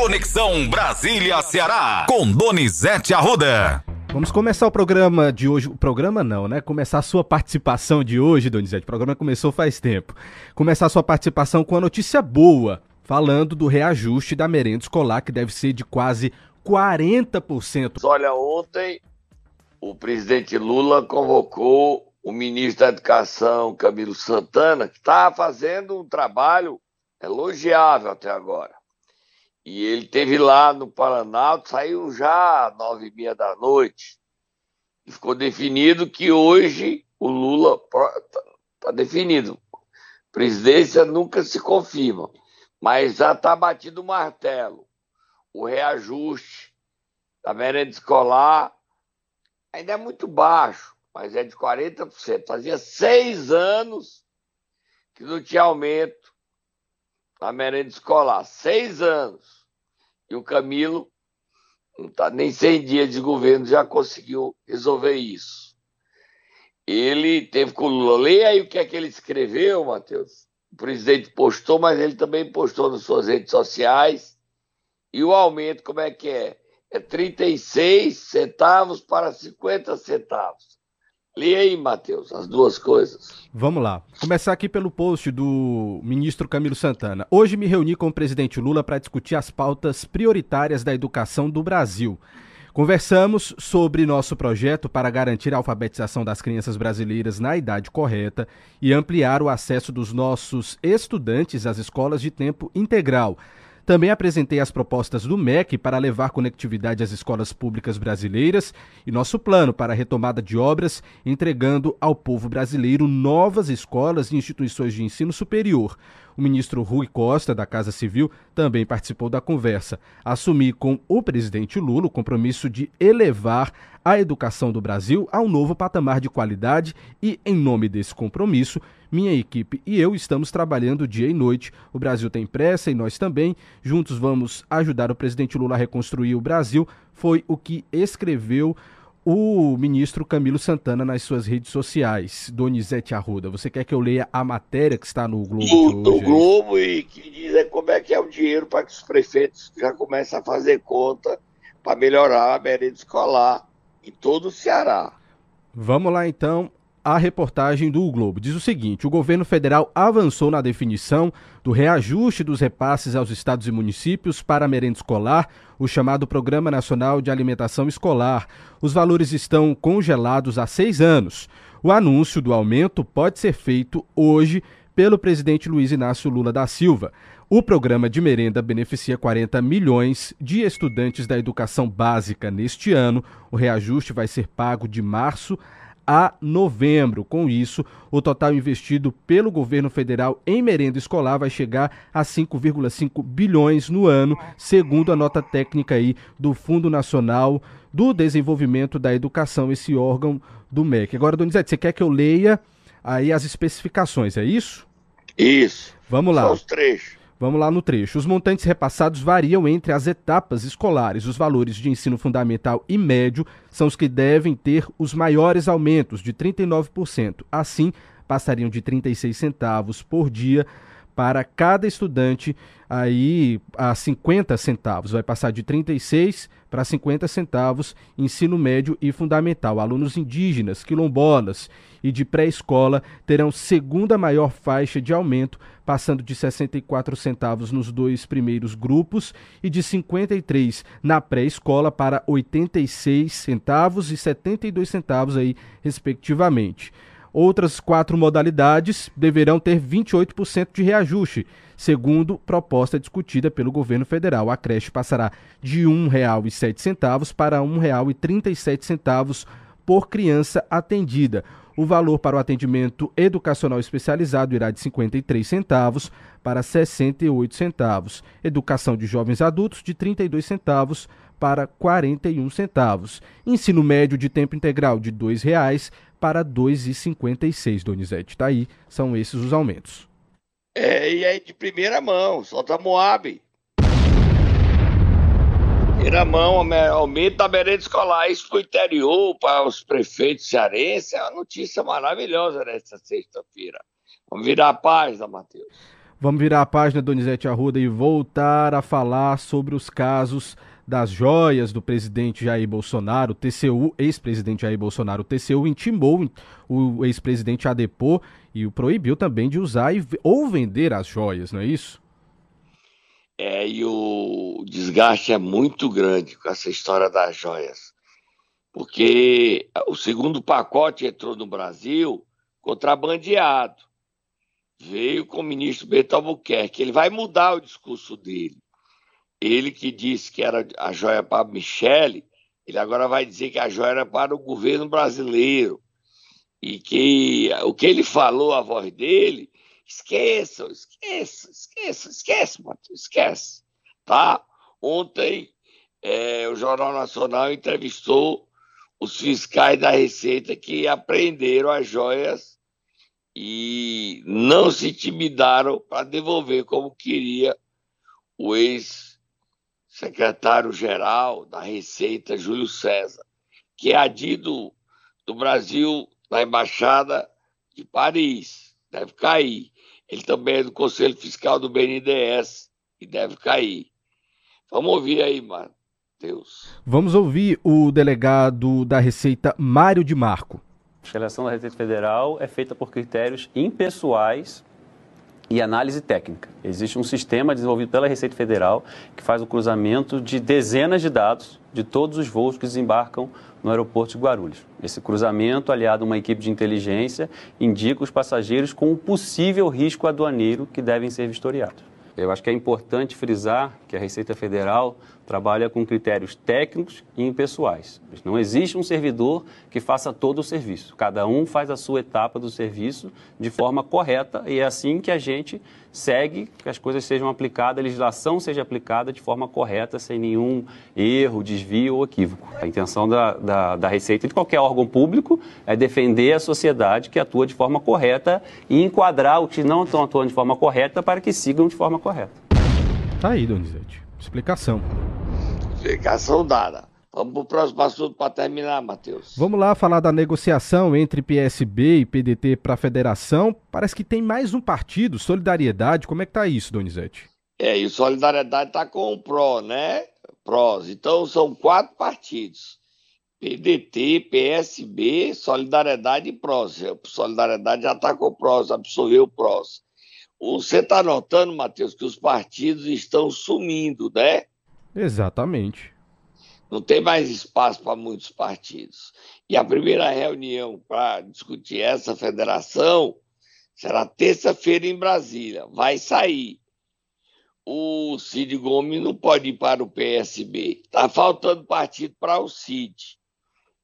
Conexão Brasília-Ceará, com Donizete Arruda. Vamos começar o programa de hoje. O programa não, né? Começar a sua participação de hoje, Donizete. O programa começou faz tempo. Começar a sua participação com a notícia boa, falando do reajuste da merenda escolar, que deve ser de quase 40%. Olha, ontem o presidente Lula convocou o ministro da Educação, Camilo Santana, que está fazendo um trabalho elogiável até agora. E ele teve lá no Paraná, saiu já às nove e meia da noite. E ficou definido que hoje o Lula está tá definido. Presidência nunca se confirma, mas já está batido o martelo. O reajuste da merenda escolar ainda é muito baixo, mas é de 40%. Fazia seis anos que não tinha aumento na merenda escolar. Seis anos. E o Camilo, não está nem 100 dias de governo, já conseguiu resolver isso. Ele teve com o Lula. Leia aí o que é que ele escreveu, Matheus. O presidente postou, mas ele também postou nas suas redes sociais. E o aumento, como é que é? É 36 centavos para 50 centavos. Lê aí, Matheus, as duas coisas. Vamos lá. Começar aqui pelo post do ministro Camilo Santana. Hoje me reuni com o presidente Lula para discutir as pautas prioritárias da educação do Brasil. Conversamos sobre nosso projeto para garantir a alfabetização das crianças brasileiras na idade correta e ampliar o acesso dos nossos estudantes às escolas de tempo integral também apresentei as propostas do MEC para levar conectividade às escolas públicas brasileiras e nosso plano para a retomada de obras, entregando ao povo brasileiro novas escolas e instituições de ensino superior. O ministro Rui Costa, da Casa Civil, também participou da conversa. Assumi com o presidente Lula o compromisso de elevar a educação do Brasil a um novo patamar de qualidade e, em nome desse compromisso, minha equipe e eu estamos trabalhando dia e noite. O Brasil tem pressa e nós também. Juntos vamos ajudar o presidente Lula a reconstruir o Brasil. Foi o que escreveu o ministro Camilo Santana nas suas redes sociais. Donizete Arruda, você quer que eu leia a matéria que está no Globo? No, é Globo e que diz é como é que é o dinheiro para que os prefeitos já comecem a fazer conta para melhorar a merenda escolar em todo o Ceará. Vamos lá então a reportagem do Globo. Diz o seguinte: o governo federal avançou na definição do reajuste dos repasses aos estados e municípios para a merenda escolar, o chamado Programa Nacional de Alimentação Escolar. Os valores estão congelados há seis anos. O anúncio do aumento pode ser feito hoje pelo presidente Luiz Inácio Lula da Silva. O programa de merenda beneficia 40 milhões de estudantes da educação básica neste ano. O reajuste vai ser pago de março a novembro. Com isso, o total investido pelo governo federal em merenda escolar vai chegar a 5,5 bilhões no ano, segundo a nota técnica aí do Fundo Nacional do Desenvolvimento da Educação, esse órgão do MEC. Agora, Donizete, você quer que eu leia aí as especificações, é isso? Isso. Vamos lá. Só os trechos. Vamos lá no trecho. Os montantes repassados variam entre as etapas escolares. Os valores de ensino fundamental e médio são os que devem ter os maiores aumentos, de 39%. Assim, passariam de 36 centavos por dia para cada estudante aí a 50 centavos. Vai passar de 36 para 50 centavos ensino médio e fundamental. Alunos indígenas, quilombolas e de pré-escola terão segunda maior faixa de aumento, passando de 64 centavos nos dois primeiros grupos e de 53 na pré-escola para 86 centavos e 72 centavos aí respectivamente. Outras quatro modalidades deverão ter 28% de reajuste, segundo proposta discutida pelo governo federal. A creche passará de R$ 1,07 para R$ 1,37 por criança atendida. O valor para o atendimento educacional especializado irá de 53 centavos para 68 centavos. Educação de jovens adultos de 32 centavos para 41 centavos. Ensino médio de tempo integral de R$ 2,00 para 2,56, Donizete. Tá aí, são esses os aumentos. É, e aí de primeira mão, solta Moab. Primeira mão, aumento da merenda escolar. Isso para o interior, para os prefeitos cearenses, é uma notícia maravilhosa nesta sexta-feira. Vamos virar a página, Matheus. Vamos virar a página, Donizete Arruda, e voltar a falar sobre os casos das joias do presidente Jair Bolsonaro, o TCU, ex-presidente Jair Bolsonaro, o TCU intimou o ex-presidente a depor e o proibiu também de usar ou vender as joias, não é isso? É, e o desgaste é muito grande com essa história das joias. Porque o segundo pacote entrou no Brasil contrabandeado. Veio com o ministro Beto Albuquerque. Ele vai mudar o discurso dele. Ele que disse que era a joia para Michele, ele agora vai dizer que a joia era para o governo brasileiro. E que o que ele falou, a voz dele, Esqueçam, esqueçam, esqueçam, esquece, Matheus, esquece. Tá? Ontem, é, o Jornal Nacional entrevistou os fiscais da Receita que apreenderam as joias e não se intimidaram para devolver como queria o ex-secretário-geral da Receita, Júlio César, que é adido do Brasil na Embaixada de Paris. Deve cair. Ele também é do Conselho Fiscal do BNDES e deve cair. Vamos ouvir aí, Matheus. Vamos ouvir o delegado da Receita, Mário de Marco. A seleção da Receita Federal é feita por critérios impessoais e análise técnica. Existe um sistema desenvolvido pela Receita Federal que faz o cruzamento de dezenas de dados de todos os voos que desembarcam no aeroporto de Guarulhos. Esse cruzamento, aliado a uma equipe de inteligência, indica os passageiros com um possível risco aduaneiro que devem ser vistoriados. Eu acho que é importante frisar que a Receita Federal trabalha com critérios técnicos e impessoais. Não existe um servidor que faça todo o serviço. Cada um faz a sua etapa do serviço de forma correta e é assim que a gente segue que as coisas sejam aplicadas, a legislação seja aplicada de forma correta, sem nenhum erro, desvio ou equívoco. A intenção da, da, da Receita de qualquer órgão público é defender a sociedade que atua de forma correta e enquadrar os que não estão atuando de forma correta para que sigam de forma correta. Tá aí, Donizete. Explicação. Explicação dada. Vamos para o próximo assunto para terminar, Matheus. Vamos lá falar da negociação entre PSB e PDT para a federação. Parece que tem mais um partido, Solidariedade. Como é que tá isso, Donizete? É, e o Solidariedade está com o PRO, né? PROS. Então são quatro partidos. PDT, PSB, Solidariedade e PROS. Solidariedade já está com o PROS, absorveu o PROS. Você está notando, Matheus, que os partidos estão sumindo, né? Exatamente. Não tem mais espaço para muitos partidos. E a primeira reunião para discutir essa federação será terça-feira em Brasília. Vai sair. O Cid Gomes não pode ir para o PSB. Está faltando partido para o Cid.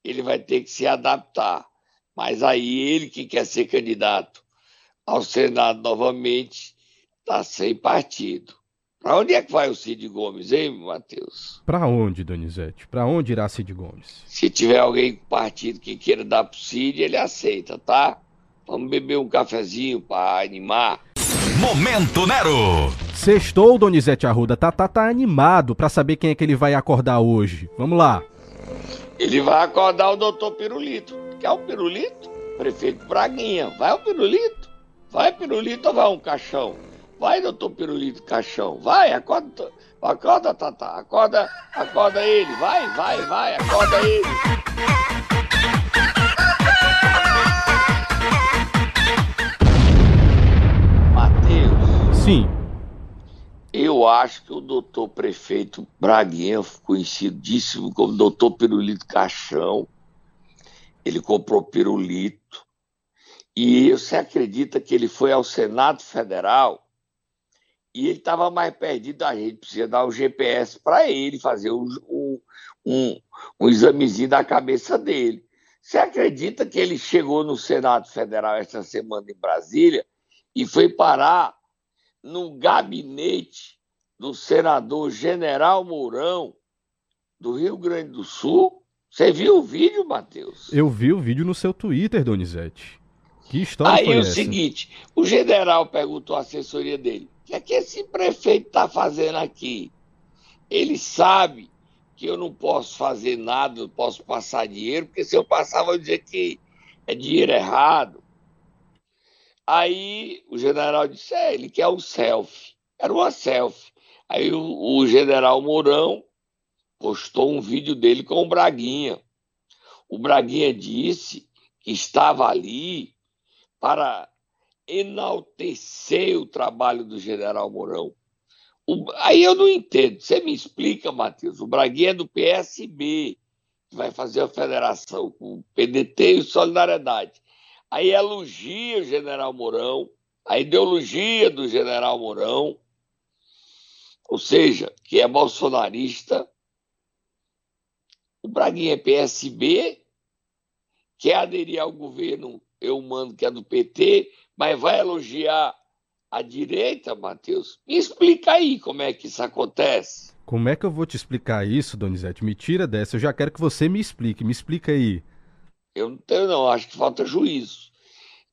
Ele vai ter que se adaptar. Mas aí ele que quer ser candidato ao Senado novamente está sem partido. Para onde é que vai o Cid Gomes, hein, Matheus? Para onde, Donizete? Para onde irá Cid Gomes? Se tiver alguém com partido que queira dar pro Cid, ele aceita, tá? Vamos beber um cafezinho para animar. Momento Nero! Sextou, Donizete Arruda. Tá, tá, tá animado para saber quem é que ele vai acordar hoje. Vamos lá. Ele vai acordar o doutor Pirulito. Quer o Pirulito? Prefeito Braguinha. Vai o Pirulito? Vai Pirulito ou vai um caixão? Vai, doutor Pirulito Caixão, vai, acorda, acorda, Tata, acorda, acorda ele, vai, vai, vai, acorda ele. Matheus. Sim. Eu acho que o doutor prefeito Braguinha, conhecidíssimo como doutor Pirulito Caixão, ele comprou pirulito. E você acredita que ele foi ao Senado Federal e ele estava mais perdido, a gente precisa dar o GPS para ele, fazer um, um, um, um examezinho da cabeça dele. Você acredita que ele chegou no Senado Federal esta semana em Brasília e foi parar no gabinete do senador General Mourão do Rio Grande do Sul? Você viu o vídeo, Matheus? Eu vi o vídeo no seu Twitter, Donizete. Que história Aí foi é o essa? seguinte, o general perguntou à assessoria dele, o que é que esse prefeito está fazendo aqui? Ele sabe que eu não posso fazer nada, não posso passar dinheiro, porque se eu passar, vou dizer que é dinheiro errado. Aí o general disse: é, ele quer um selfie. Era uma selfie. Aí o, o general Mourão postou um vídeo dele com o Braguinha. O Braguinha disse que estava ali para enaltecer o trabalho do general Mourão. O, aí eu não entendo. Você me explica, Matheus. O Braguinha é do PSB, que vai fazer a federação com o PDT e Solidariedade. Aí elogia o general Mourão, a ideologia do general Mourão, ou seja, que é bolsonarista. O Braguinha é PSB, quer aderir ao governo eu mando que é do PT, mas vai elogiar a direita, Matheus? Me explica aí como é que isso acontece. Como é que eu vou te explicar isso, Donizete? Me tira dessa, eu já quero que você me explique. Me explica aí. Eu não tenho, não. Acho que falta juízo.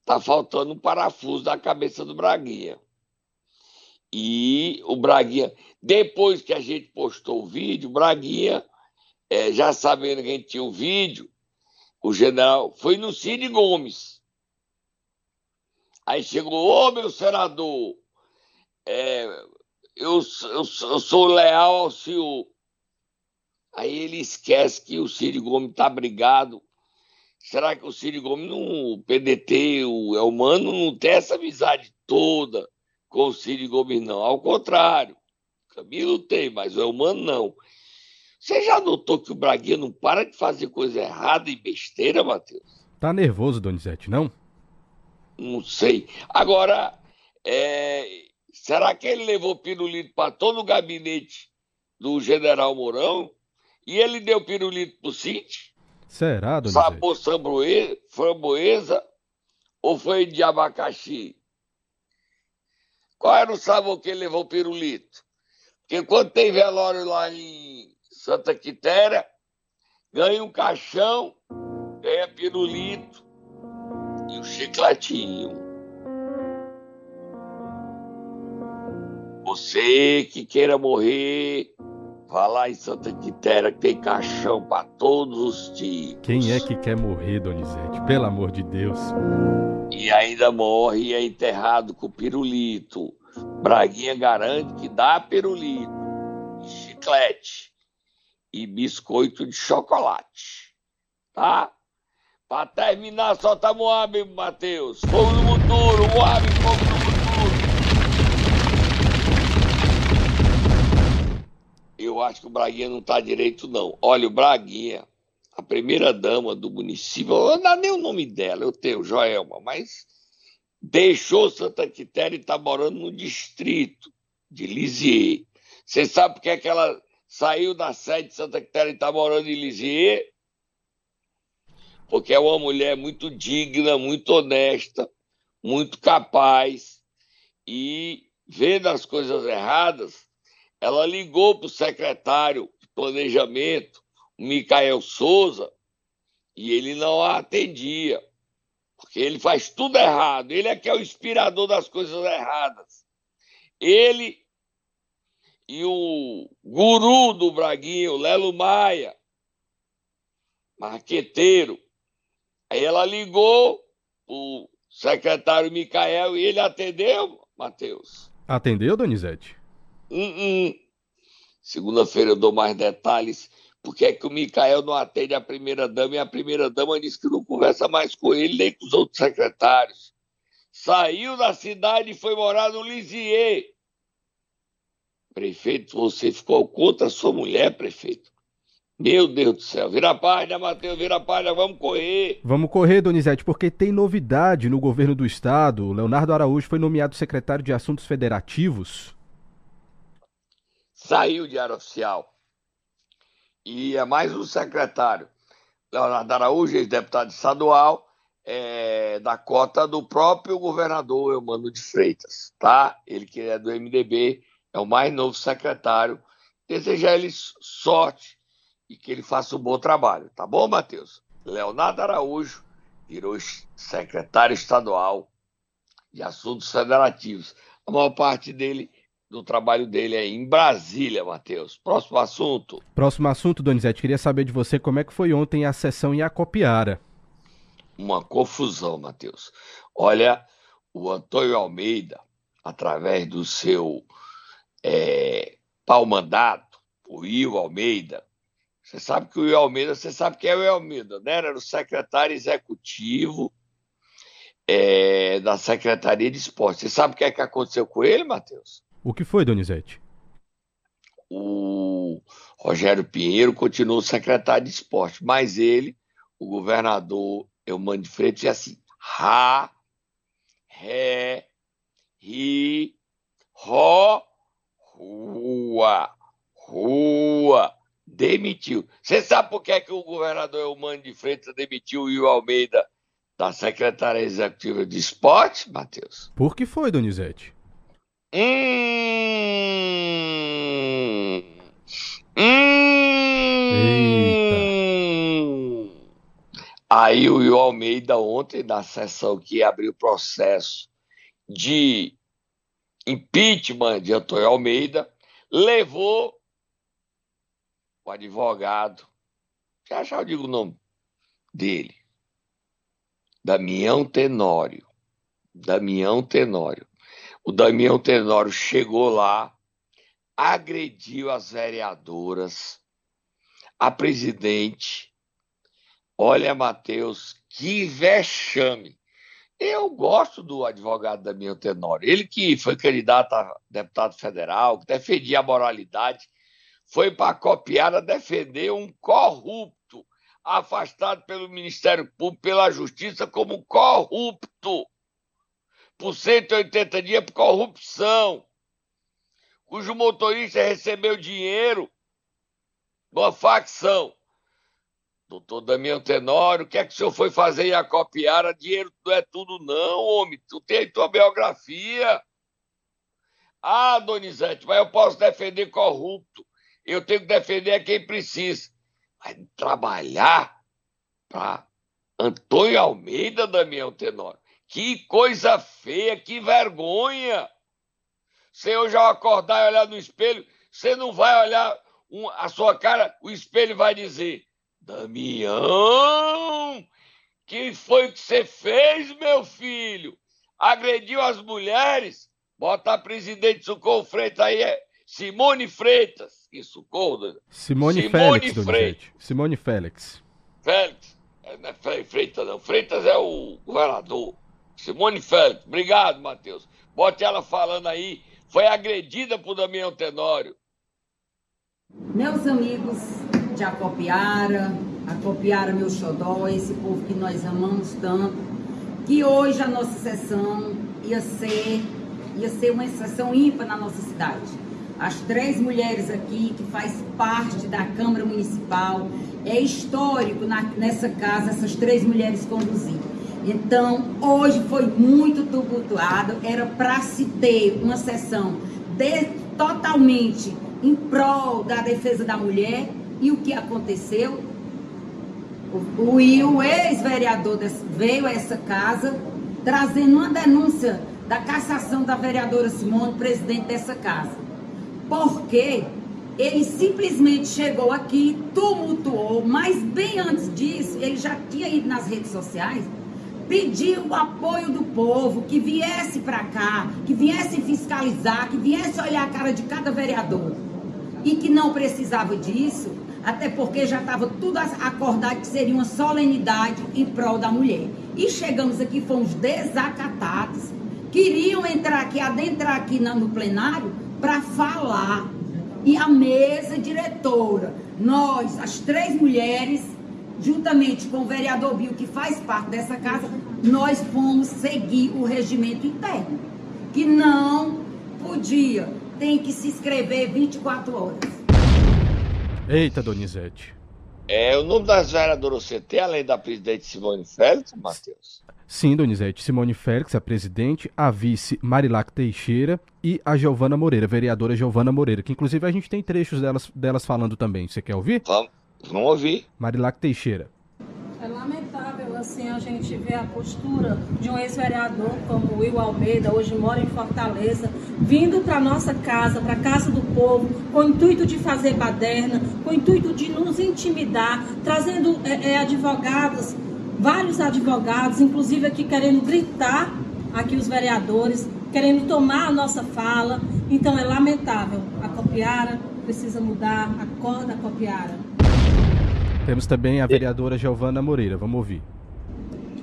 Tá faltando um parafuso da cabeça do Braguinha. E o Braguinha, depois que a gente postou o vídeo, o Braguinha, é, já sabendo que a gente tinha o vídeo, o general foi no Cid Gomes. Aí chegou, ô meu senador, é, eu, eu, eu, sou leal ao senhor. Aí ele esquece que o Cid Gomes está brigado. Será que o Cid Gomes, no PDT, o Elmano, não tem essa amizade toda com o Cid Gomes, não? Ao contrário, Camilo tem, mas o Elmano não. Você já notou que o Braguinha não para de fazer coisa errada e besteira, Matheus? Tá nervoso, Donizete, não? Não sei. Agora, é, será que ele levou pirulito para todo o gabinete do general Mourão? E ele deu pirulito pro Cid? Será, Donizete? Sabor framboesa ou foi de abacaxi? Qual era o sabor que ele levou pirulito? Porque quando tem velório lá em Santa Quitéria, ganha um caixão, ganha pirulito, e o chicletinho. Você que queira morrer, vá lá em Santa Quitéria que tem caixão para todos os tipos. Quem é que quer morrer, Donizete? Pelo amor de Deus. E ainda morre e é enterrado com pirulito. Braguinha garante que dá pirulito, chiclete e biscoito de chocolate. Tá? Para terminar, solta Moab, Matheus. Fogo no futuro, Moab, fogo no futuro. Eu acho que o Braguinha não está direito, não. Olha, o Braguinha, a primeira dama do município, eu não dá nem o nome dela, eu tenho, Joelma, mas deixou Santa Quitéria e está morando no distrito de Lisieux. Você sabe por que, é que ela saiu da sede de Santa Quitéria e está morando em Lisieux? Porque é uma mulher muito digna, muito honesta, muito capaz. E vendo as coisas erradas, ela ligou para o secretário de planejamento, o Micael Souza, e ele não a atendia, porque ele faz tudo errado, ele é que é o inspirador das coisas erradas. Ele e o guru do Braguinho, Lelo Maia, marqueteiro, Aí ela ligou o secretário Micael e ele atendeu, Matheus. Atendeu, Donizete? Uh -uh. Segunda-feira eu dou mais detalhes. Porque é que o Micael não atende a primeira-dama e a primeira-dama disse que não conversa mais com ele nem com os outros secretários. Saiu da cidade e foi morar no Lisieux. Prefeito, você ficou contra a sua mulher, prefeito. Meu Deus do céu. Vira a página, Matheus, vira a página, vamos correr. Vamos correr, Donizete, porque tem novidade no governo do estado. Leonardo Araújo foi nomeado secretário de Assuntos Federativos. Saiu de área oficial. E é mais um secretário. Leonardo Araújo, ex-deputado estadual, é, da cota do próprio governador Eumano de Freitas, tá? Ele que é do MDB, é o mais novo secretário. Desejar ele sorte e que ele faça um bom trabalho. Tá bom, Matheus? Leonardo Araújo virou secretário estadual de Assuntos Federativos. A maior parte dele, do trabalho dele é em Brasília, Matheus. Próximo assunto. Próximo assunto, Donizete. Queria saber de você como é que foi ontem a sessão em Acopiara. Uma confusão, Matheus. Olha, o Antônio Almeida, através do seu é, pau-mandato, o Will Almeida, você sabe que o Will Almeida, você sabe quem é o Will Almeida, né? Era o secretário executivo é, da Secretaria de Esporte. Você sabe o que é que aconteceu com ele, Matheus? O que foi, Donizete? O Rogério Pinheiro continuou secretário de esporte, mas ele, o governador Eumano de Freitas, disse assim: Ra, Ré, Ri, Ró, Rua, Rua. Demitiu. Você sabe por que, é que o governador Eumano de Freitas demitiu o Will Almeida da secretária executiva de esporte, Matheus? Por que foi, Donizete? Hum. Hum. Aí o Will Almeida ontem, na sessão que abriu o processo de impeachment de Antônio Almeida, levou o advogado, já já eu digo o nome dele, Damião Tenório. Damião Tenório. O Damião Tenório chegou lá, agrediu as vereadoras, a presidente. Olha, Matheus, que vexame. Eu gosto do advogado Damião Tenório. Ele que foi candidato a deputado federal, que defendia a moralidade, foi para a copiada defender um corrupto afastado pelo Ministério Público, pela Justiça, como corrupto, por 180 dias por corrupção, cujo motorista recebeu dinheiro de uma facção. Doutor Damião Tenório, o que é que o senhor foi fazer em Acopiara? Dinheiro não é tudo, não, homem. Tu tem tua biografia. Ah, Donizete, mas eu posso defender corrupto. Eu tenho que defender quem precisa vai trabalhar para Antônio Almeida, Damião Tenório. Que coisa feia, que vergonha! Você hoje ao acordar e olhar no espelho, você não vai olhar um, a sua cara, o espelho vai dizer: Damião, que foi que você fez, meu filho? Agrediu as mulheres? Bota a presidente Socorro Freitas aí, é Simone Freitas. Isso, Golda. Simone, Simone Félix, Freitas. Simone Félix. Félix. É, não é Freitas, não. Freitas é o governador. Simone Félix. Obrigado, Matheus. Bote ela falando aí. Foi agredida por Damião Tenório. Meus amigos de Acopiara, Acopiara, meu xodó, esse povo que nós amamos tanto, que hoje a nossa sessão ia ser, ia ser uma sessão ímpar na nossa cidade as três mulheres aqui que faz parte da Câmara Municipal. É histórico na, nessa casa essas três mulheres conduzir. Então, hoje foi muito tumultuado, era para se ter uma sessão de, totalmente em prol da defesa da mulher. E o que aconteceu? O Will, ex-vereador, veio a essa casa trazendo uma denúncia da cassação da vereadora Simone, presidente dessa casa porque ele simplesmente chegou aqui, tumultuou, mas bem antes disso, ele já tinha ido nas redes sociais, pediu o apoio do povo, que viesse para cá, que viesse fiscalizar, que viesse olhar a cara de cada vereador. E que não precisava disso, até porque já estava tudo acordado que seria uma solenidade em prol da mulher. E chegamos aqui, fomos desacatados. Queriam entrar aqui, adentrar aqui no plenário, para falar. E a mesa diretora, nós, as três mulheres, juntamente com o vereador Bill, que faz parte dessa casa, nós fomos seguir o regimento interno, que não podia, tem que se inscrever 24 horas. Eita, Donizete. É, o nome das vereadoras você tem, além da presidente Simone Félix, Matheus? Sim, Donizete. Simone Félix, a presidente, a vice Marilac Teixeira e a Giovana Moreira, vereadora Giovana Moreira, que inclusive a gente tem trechos delas, delas falando também. Você quer ouvir? Vamos, vamos ouvir. Marilac Teixeira. É lamentável assim a gente ver a postura de um ex-vereador como Will Almeida, hoje mora em Fortaleza, vindo para nossa casa, para a casa do povo, com o intuito de fazer baderna, com o intuito de nos intimidar, trazendo é, é, advogados vários advogados, inclusive aqui querendo gritar aqui os vereadores querendo tomar a nossa fala. Então é lamentável. A Copiara precisa mudar, acorda a Copiara. Temos também a vereadora Giovana Moreira. Vamos ouvir.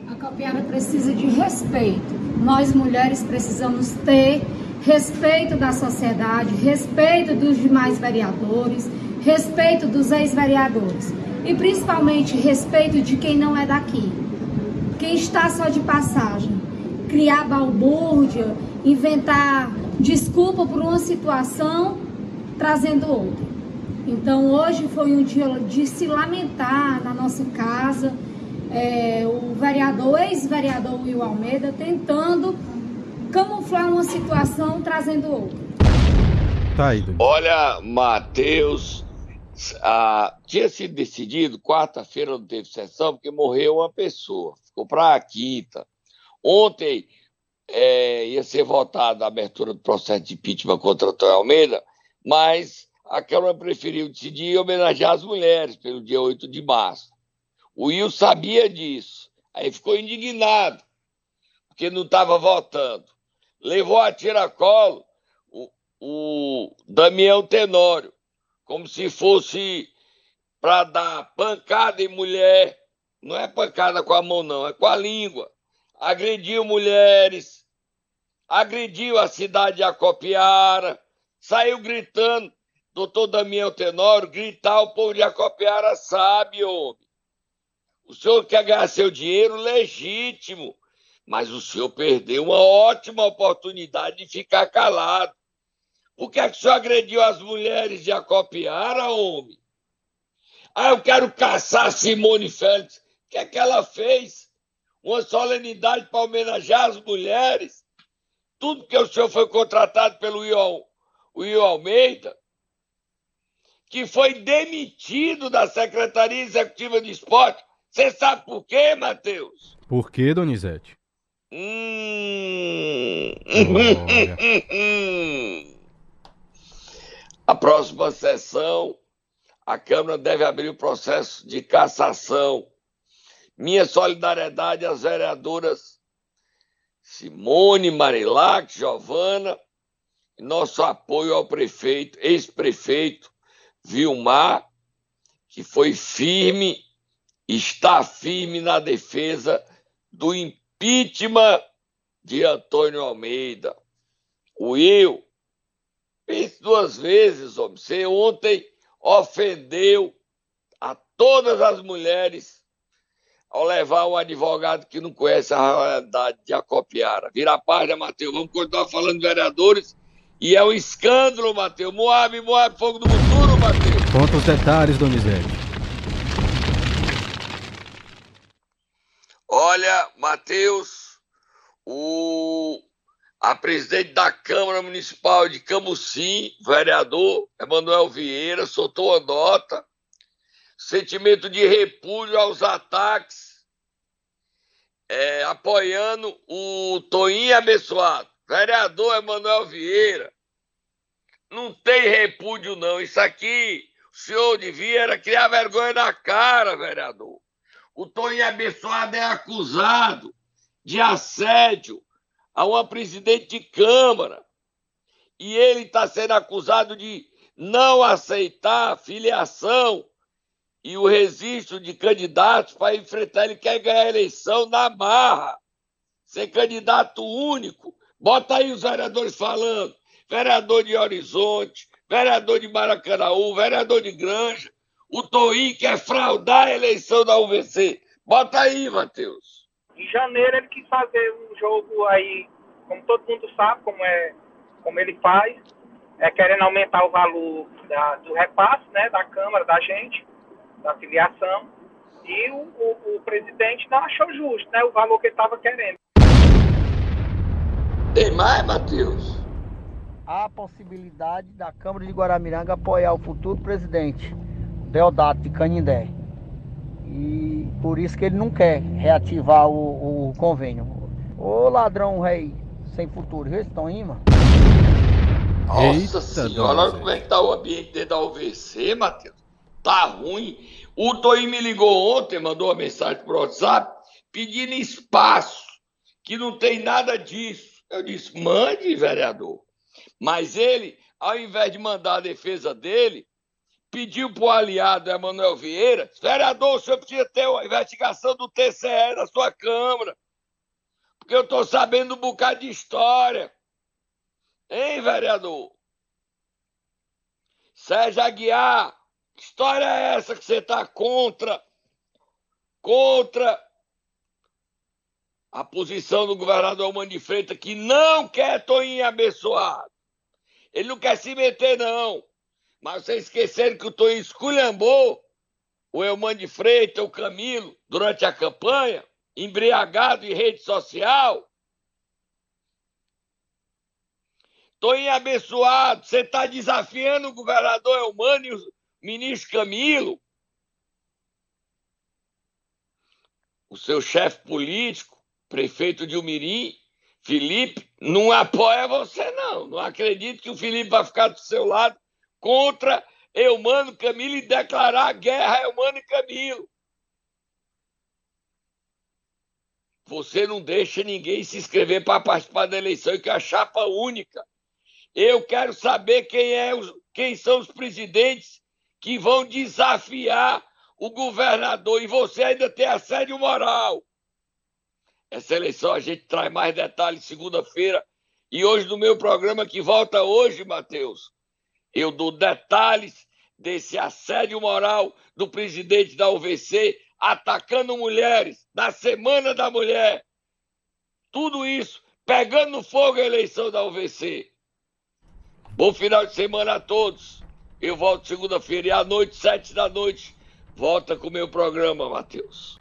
A Copiara precisa de respeito. Nós mulheres precisamos ter respeito da sociedade, respeito dos demais vereadores, respeito dos ex-vereadores e principalmente respeito de quem não é daqui, quem está só de passagem. Criar balbúrdia, inventar desculpa por uma situação, trazendo outra. Então hoje foi um dia de se lamentar na nossa casa, é, o vereador, ex-vereador Will Almeida, tentando camuflar uma situação, trazendo outra. Tá aí, Olha, Matheus, ah, tinha sido decidido, quarta-feira não teve sessão, porque morreu uma pessoa, ficou para a quinta. Ontem é, ia ser votada a abertura do processo de impeachment contra Antônio Almeida, mas a Câmara preferiu decidir homenagear as mulheres pelo dia 8 de março. O Will sabia disso, aí ficou indignado, porque não estava votando. Levou a tiracolo o, o Damião Tenório, como se fosse para dar pancada em mulher. Não é pancada com a mão, não, é com a língua. Agrediu mulheres, agrediu a cidade de Acopiara, saiu gritando. Doutor Damião Tenório, gritar, o povo de Acopiara sabe, homem. O senhor quer ganhar seu dinheiro legítimo, mas o senhor perdeu uma ótima oportunidade de ficar calado. Por que, é que o senhor agrediu as mulheres de Acopiara, homem? Ah, eu quero caçar Simone Félix. O que é que ela fez? Uma solenidade para homenagear as mulheres? Tudo que o senhor foi contratado pelo Will Almeida, que foi demitido da Secretaria Executiva de Esporte. Você sabe por quê, Matheus? Por quê, Donizete? Hum... A próxima sessão, a Câmara deve abrir o processo de cassação. Minha solidariedade às vereadoras Simone, Marilac, Giovana, e nosso apoio ao prefeito, ex-prefeito Vilmar, que foi firme, está firme na defesa do impeachment de Antônio Almeida. O eu Pense duas vezes, homem. Você ontem ofendeu a todas as mulheres ao levar um advogado que não conhece a realidade de Acopiara. Vira a página, Matheus. Vamos continuar falando de vereadores. E é um escândalo, Matheus. Moab, Moab, fogo do futuro, Matheus. Conta os detalhes, Donizete. Olha, Matheus, o a presidente da Câmara Municipal de Camusim, vereador Emanuel Vieira, soltou a nota, sentimento de repúdio aos ataques, é, apoiando o Toinho Abençoado. Vereador Emanuel Vieira, não tem repúdio não, isso aqui o senhor devia era criar vergonha na cara, vereador. O Toinho Abençoado é acusado de assédio a uma presidente de Câmara. E ele está sendo acusado de não aceitar filiação e o registro de candidatos para enfrentar. Ele quer ganhar a eleição na marra, ser candidato único. Bota aí os vereadores falando: vereador de Horizonte, vereador de Maracanaú, vereador de Granja. O Toim quer fraudar a eleição da UVC. Bota aí, Matheus. Em janeiro ele quis fazer um jogo aí, como todo mundo sabe, como é, como ele faz, é querendo aumentar o valor da, do repasse, né, da Câmara, da gente, da filiação, e o, o, o presidente não achou justo, né, o valor que ele estava querendo. Tem mais, Matheus? Há a possibilidade da Câmara de Guaramiranga apoiar o futuro presidente, Deodato de Canindé. E por isso que ele não quer reativar o, o convênio. Ô ladrão rei sem futuro, eles estão aí, mano. Nossa Eita, senhora, olha como é que tá o ambiente dentro da UVC, Matheus. Tá ruim. O Toim me ligou ontem, mandou uma mensagem pro WhatsApp, pedindo espaço. que não tem nada disso. Eu disse: mande, vereador. Mas ele, ao invés de mandar a defesa dele, pediu para o aliado Emanuel Vieira: vereador, o senhor precisa ter uma investigação do TCE da sua Câmara, porque eu estou sabendo um bocado de história. Hein, vereador? Sérgio Aguiar, que história é essa que você está contra? Contra a posição do governador Mano de Freitas, que não quer Toninho abençoado. Ele não quer se meter, não. Mas vocês esqueceram que o Toninho esculhambou o Elman de Freitas, o Camilo, durante a campanha, embriagado em rede social. Toninho abençoado, você está desafiando o governador Elmano e o ministro Camilo. O seu chefe político, prefeito de Umirim, Felipe, não apoia você, não. Não acredito que o Felipe vai ficar do seu lado contra Eumano Camilo e declarar guerra a Eumano e Camilo. Você não deixa ninguém se inscrever para participar da eleição, que é a chapa única. Eu quero saber quem, é os, quem são os presidentes que vão desafiar o governador e você ainda tem assédio moral. Essa eleição a gente traz mais detalhes segunda-feira. E hoje, no meu programa que volta hoje, Matheus, eu dou detalhes desse assédio moral do presidente da UVC atacando mulheres na Semana da Mulher. Tudo isso pegando fogo a eleição da UVC. Bom final de semana a todos. Eu volto segunda-feira à noite, sete da noite, volta com o meu programa, Matheus.